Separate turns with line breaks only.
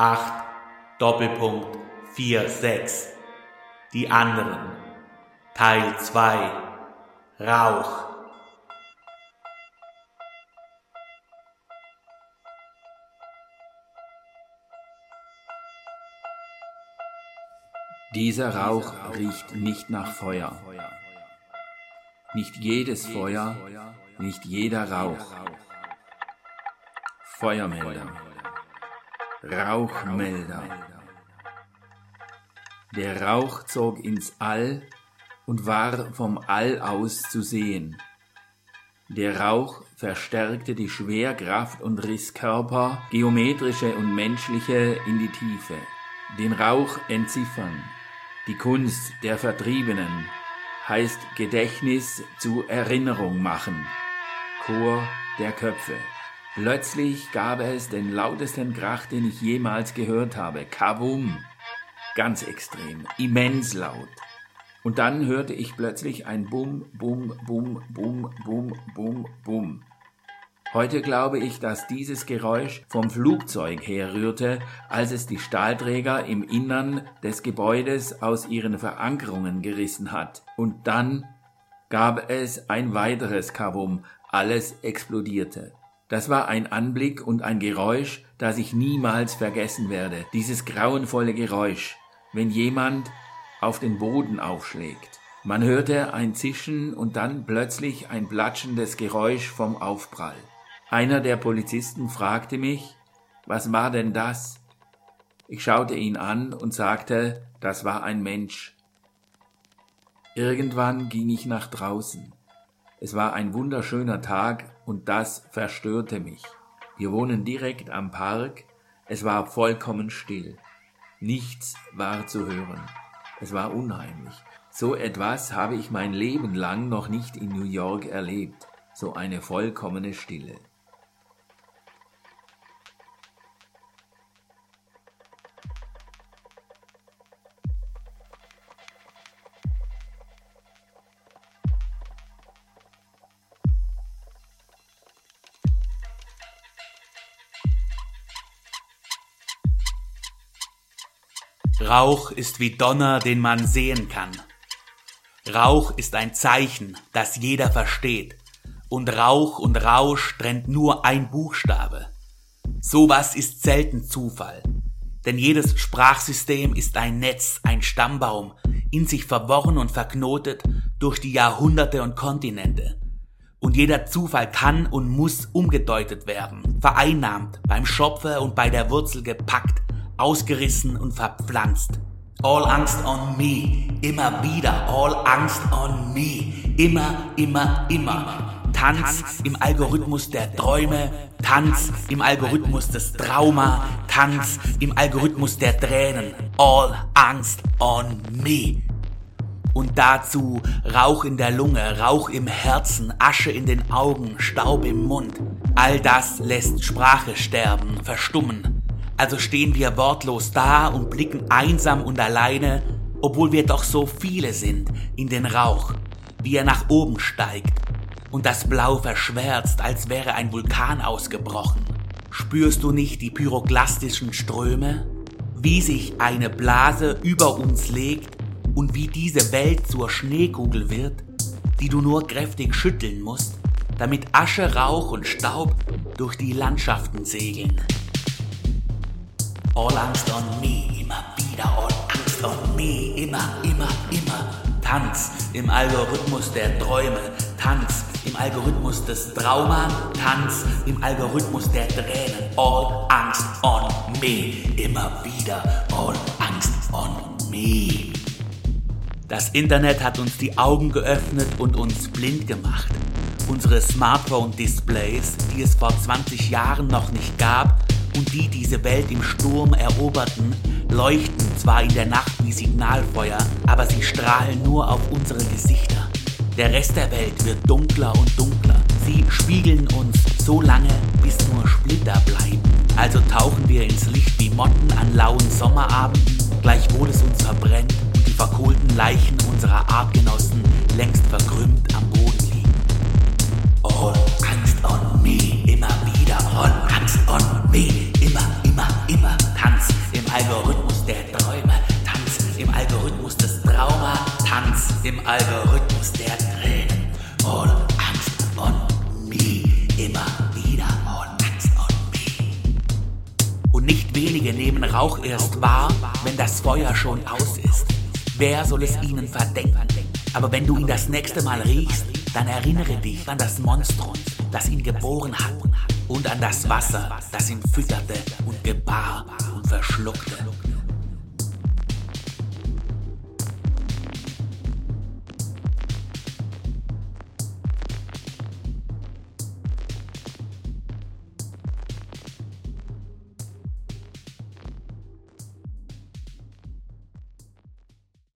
8 Doppelpunkt 46 Die anderen Teil 2 Rauch
Dieser Rauch riecht nicht nach Feuer. Nicht jedes Feuer, nicht jeder Rauch. Feuermelder. Rauchmelder. Der Rauch zog ins All und war vom All aus zu sehen. Der Rauch verstärkte die Schwerkraft und riss Körper, geometrische und menschliche, in die Tiefe. Den Rauch entziffern, die Kunst der Vertriebenen heißt Gedächtnis zu Erinnerung machen. Chor der Köpfe. Plötzlich gab es den lautesten Krach, den ich jemals gehört habe. Kavum. Ganz extrem, immens laut. Und dann hörte ich plötzlich ein Bum, Bum, Bum, Bum, Bum, Bum, Bum. Heute glaube ich, dass dieses Geräusch vom Flugzeug herrührte, als es die Stahlträger im Innern des Gebäudes aus ihren Verankerungen gerissen hat. Und dann gab es ein weiteres Kabum, alles explodierte. Das war ein Anblick und ein Geräusch, das ich niemals vergessen werde. Dieses grauenvolle Geräusch, wenn jemand auf den Boden aufschlägt. Man hörte ein Zischen und dann plötzlich ein platschendes Geräusch vom Aufprall. Einer der Polizisten fragte mich, was war denn das? Ich schaute ihn an und sagte, das war ein Mensch. Irgendwann ging ich nach draußen. Es war ein wunderschöner Tag und das verstörte mich. Wir wohnen direkt am Park. Es war vollkommen still. Nichts war zu hören. Es war unheimlich. So etwas habe ich mein Leben lang noch nicht in New York erlebt. So eine vollkommene Stille.
Rauch ist wie Donner, den man sehen kann. Rauch ist ein Zeichen, das jeder versteht. Und Rauch und Rausch trennt nur ein Buchstabe. Sowas ist selten Zufall. Denn jedes Sprachsystem ist ein Netz, ein Stammbaum, in sich verworren und verknotet durch die Jahrhunderte und Kontinente. Und jeder Zufall kann und muss umgedeutet werden, vereinnahmt, beim Schopfer und bei der Wurzel gepackt, ausgerissen und verpflanzt. All Angst on me, immer wieder, all Angst on me, immer, immer, immer. Tanz im Algorithmus der Träume, Tanz im Algorithmus des Trauma, Tanz im Algorithmus der Tränen. All Angst on me. Und dazu Rauch in der Lunge, Rauch im Herzen, Asche in den Augen, Staub im Mund. All das lässt Sprache sterben, verstummen, also stehen wir wortlos da und blicken einsam und alleine, obwohl wir doch so viele sind, in den Rauch, wie er nach oben steigt und das Blau verschwärzt, als wäre ein Vulkan ausgebrochen. Spürst du nicht die pyroklastischen Ströme? Wie sich eine Blase über uns legt und wie diese Welt zur Schneekugel wird, die du nur kräftig schütteln musst, damit Asche, Rauch und Staub durch die Landschaften segeln. All Angst on me, immer wieder All Angst on me, immer, immer, immer. Tanz im Algorithmus der Träume, Tanz im Algorithmus des Trauma, Tanz im Algorithmus der Tränen. All Angst on me, immer wieder All Angst on me. Das Internet hat uns die Augen geöffnet und uns blind gemacht. Unsere Smartphone-Displays, die es vor 20 Jahren noch nicht gab, und die diese Welt im Sturm eroberten, leuchten zwar in der Nacht wie Signalfeuer, aber sie strahlen nur auf unsere Gesichter. Der Rest der Welt wird dunkler und dunkler. Sie spiegeln uns so lange, bis nur Splitter bleiben. Also tauchen wir ins Licht wie Motten an lauen Sommerabenden, gleichwohl es uns verbrennt und die verkohlten Leichen unserer Artgenossen längst dem Algorithmus der Tränen und Angst und Me immer wieder und Angst und Me. Und nicht wenige nehmen Rauch erst wahr, wenn das Feuer schon aus ist. Wer soll es ihnen verdenken? Aber wenn du ihn das nächste Mal riechst, dann erinnere dich an das Monstrum, das ihn geboren hat, und an das Wasser, das ihn fütterte und gebar und verschluckte.